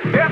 How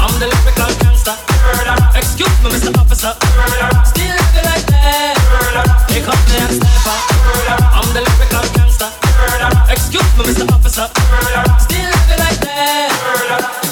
I'm the. Excuse me, Mr. Officer. Still like that. Pick up the. I'm the. Excuse me, Mr. Officer. Still like that.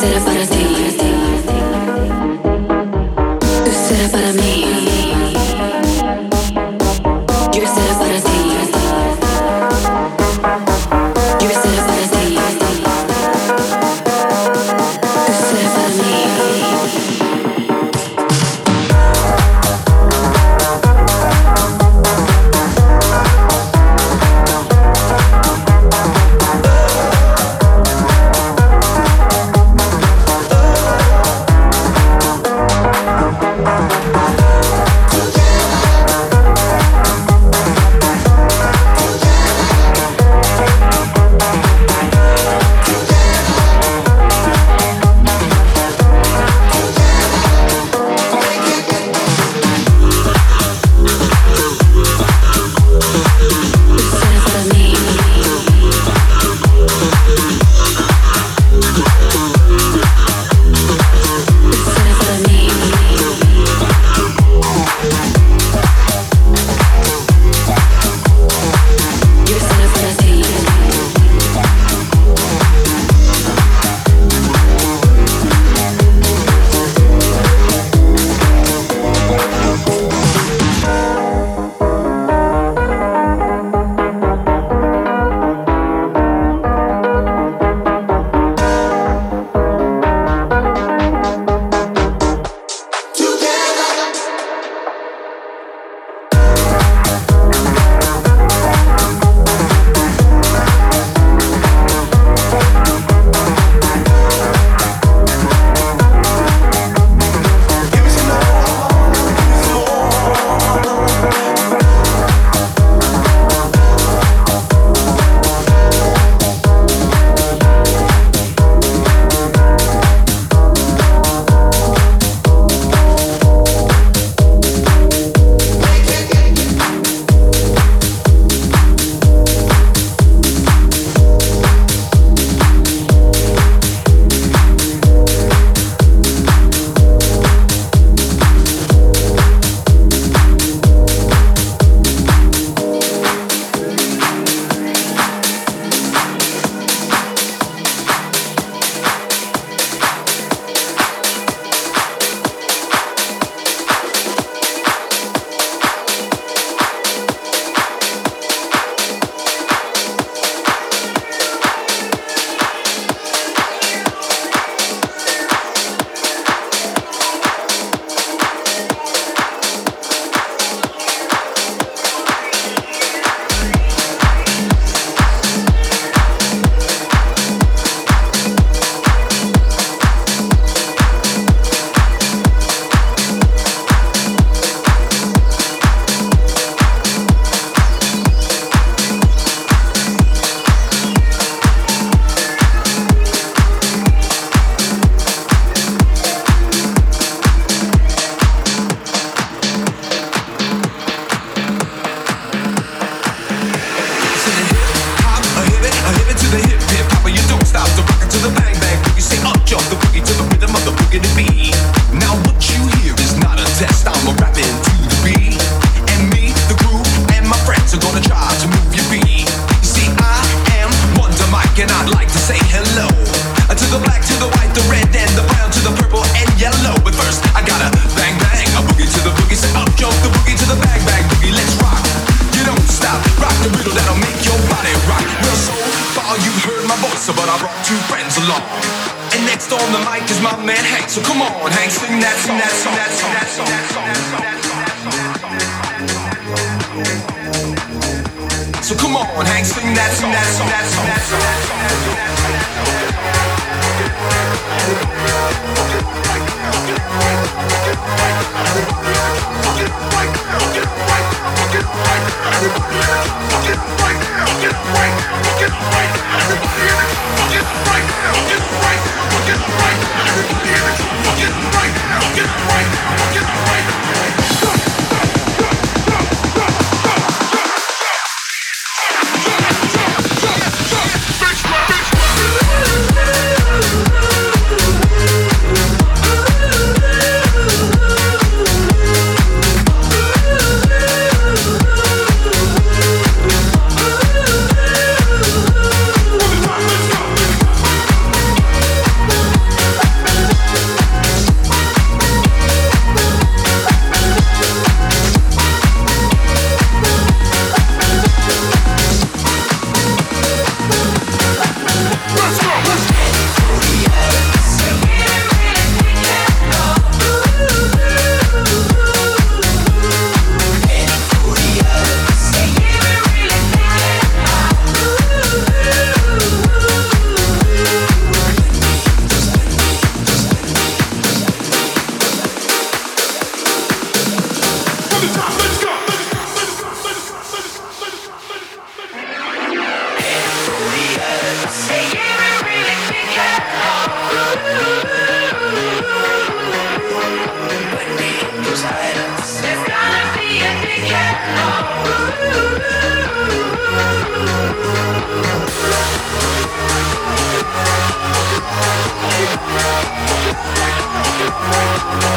será para ti.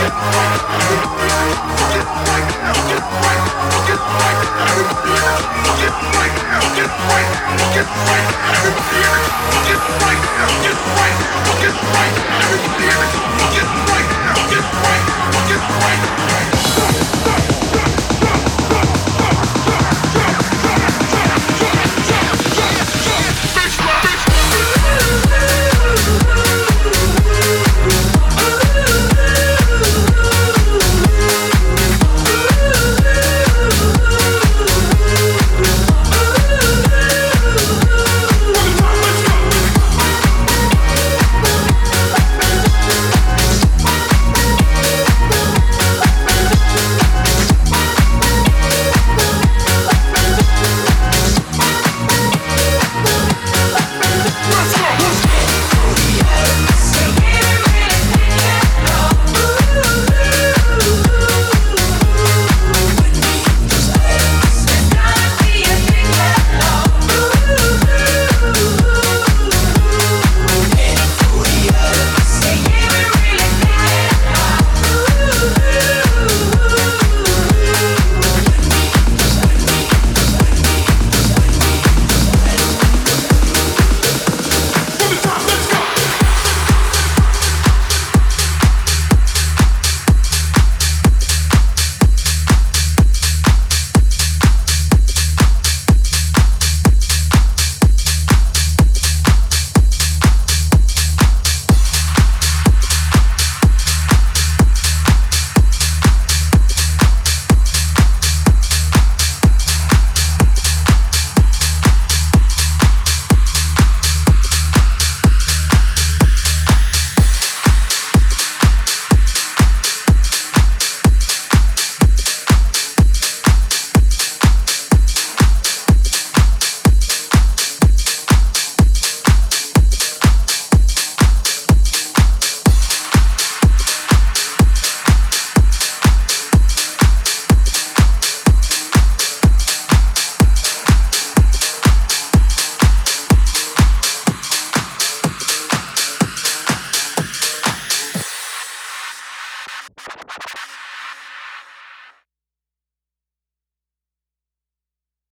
Get right, get right, get right, get right.